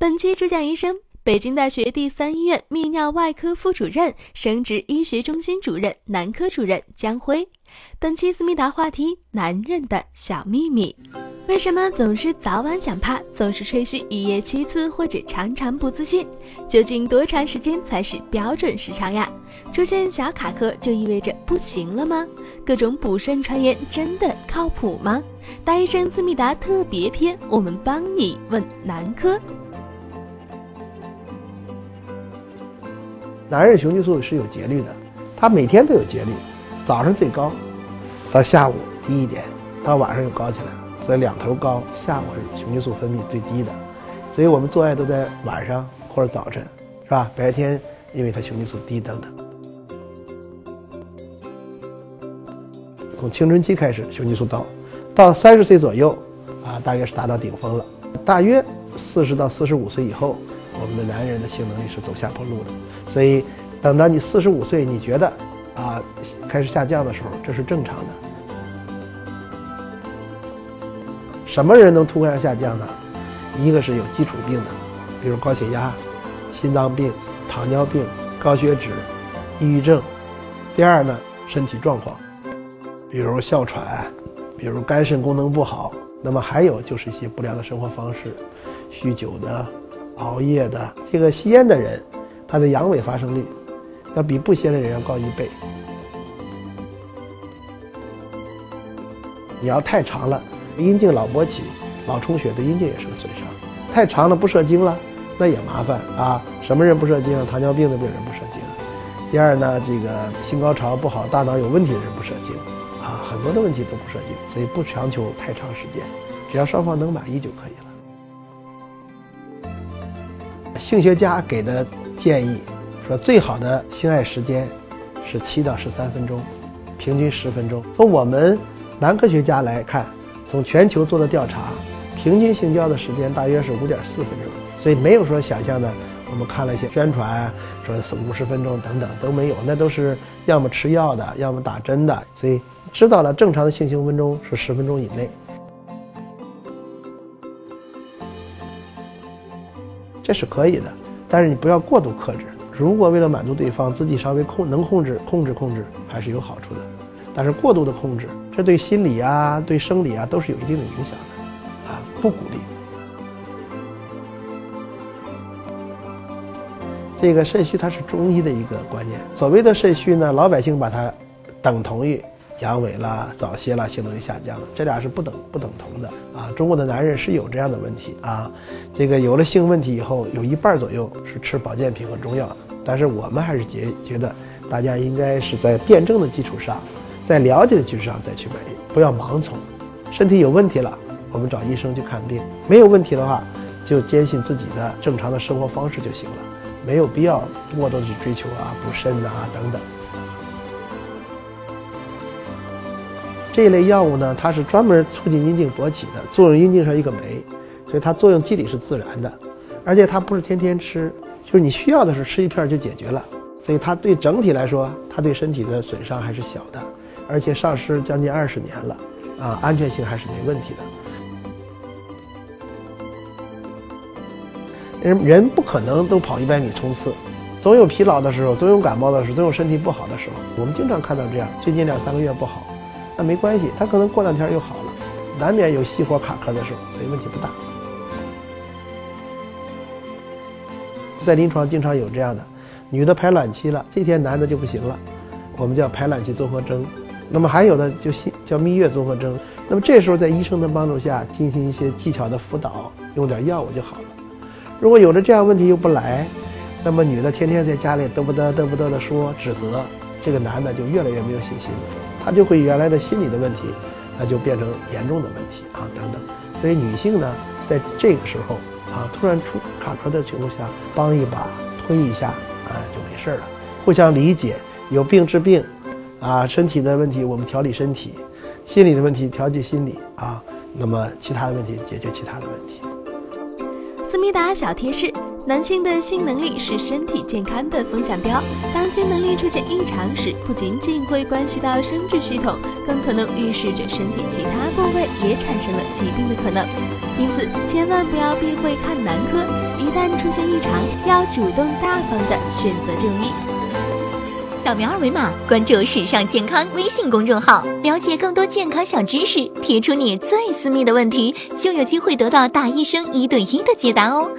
本期主讲医生，北京大学第三医院泌尿外科副主任、生殖医学中心主任、男科主任江辉。本期思密达话题：男人的小秘密。为什么总是早晚想趴，总是吹嘘一夜七次或者常常不自信？究竟多长时间才是标准时长呀？出现小卡壳就意味着不行了吗？各种补肾传言真的靠谱吗？大医生思密达特别篇，我们帮你问男科。男人雄激素是有节律的，他每天都有节律，早上最高，到下午低一点，到晚上又高起来了。所以两头高，下午是雄激素分泌最低的，所以我们做爱都在晚上或者早晨，是吧？白天因为它雄激素低等等。从青春期开始雄激素高，到三十岁左右啊，大约是达到顶峰了。大约四十到四十五岁以后，我们的男人的性能力是走下坡路的。所以等到你四十五岁，你觉得啊开始下降的时候，这是正常的。什么人能突然下降呢？一个是有基础病的，比如高血压、心脏病、糖尿病、高血脂、抑郁症。第二呢，身体状况，比如哮喘，比如肝肾功能不好。那么还有就是一些不良的生活方式，酗酒的、熬夜的。这个吸烟的人，他的阳痿发生率要比不吸烟的人要高一倍。你要太长了。阴茎老勃起、老充血，对阴茎也是个损伤。太长了不射精了，那也麻烦啊。什么人不射精啊？糖尿病的病人不射精。第二呢，这个性高潮不好、大脑有问题的人不射精啊，很多的问题都不射精，所以不强求太长时间，只要双方能满意就可以了。性学家给的建议说，最好的性爱时间是七到十三分钟，平均十分钟。从我们男科学家来看。从全球做的调查，平均性交的时间大约是五点四分钟，所以没有说想象的。我们看了一些宣传，说是五十分钟等等都没有，那都是要么吃药的，要么打针的。所以知道了正常的性行分钟是十分钟以内，这是可以的。但是你不要过度克制。如果为了满足对方，自己稍微控能控制控制控制，还是有好处的。但是过度的控制，这对心理啊、对生理啊都是有一定的影响的，啊，不鼓励。这个肾虚它是中医的一个观念。所谓的肾虚呢，老百姓把它等同于阳痿啦、早泄啦、性能力下降，这俩是不等不等同的啊。中国的男人是有这样的问题啊，这个有了性问题以后，有一半左右是吃保健品和中药。但是我们还是觉觉得，大家应该是在辩证的基础上。在了解的基础上再去买，不要盲从。身体有问题了，我们找医生去看病；没有问题的话，就坚信自己的正常的生活方式就行了，没有必要过多的去追求啊补肾啊等等。这一类药物呢，它是专门促进阴茎勃起的，作用阴茎上一个酶，所以它作用机理是自然的，而且它不是天天吃，就是你需要的时候吃一片就解决了，所以它对整体来说，它对身体的损伤还是小的。而且上市将近二十年了，啊，安全性还是没问题的。人人不可能都跑一百米冲刺，总有疲劳的时候，总有感冒的时候，总有身体不好的时候。我们经常看到这样，最近两三个月不好，那没关系，他可能过两天又好了，难免有熄火卡壳的时候，所以问题不大。在临床经常有这样的，女的排卵期了，这天男的就不行了，我们叫排卵期综合征。那么还有的就叫蜜月综合征，那么这时候在医生的帮助下进行一些技巧的辅导，用点药物就好了。如果有了这样问题又不来，那么女的天天在家里嘚不嘚嘚不嘚的说指责，这个男的就越来越没有信心了，他就会原来的心理的问题，那就变成严重的问题啊等等。所以女性呢，在这个时候啊突然出卡壳的情况下，帮一把推一下，啊就没事了，互相理解，有病治病。啊，身体的问题我们调理身体，心理的问题调节心理啊，那么其他的问题解决其他的问题。思密达小贴士：男性的性能力是身体健康的风向标，当性能力出现异常时，不仅仅会关系到生殖系统，更可能预示着身体其他部位也产生了疾病的可能。因此，千万不要避讳看男科。一旦出现异常，要主动大方的选择就医。扫描二维码，关注“时尚健康”微信公众号，了解更多健康小知识。提出你最私密的问题，就有机会得到大医生一对一的解答哦。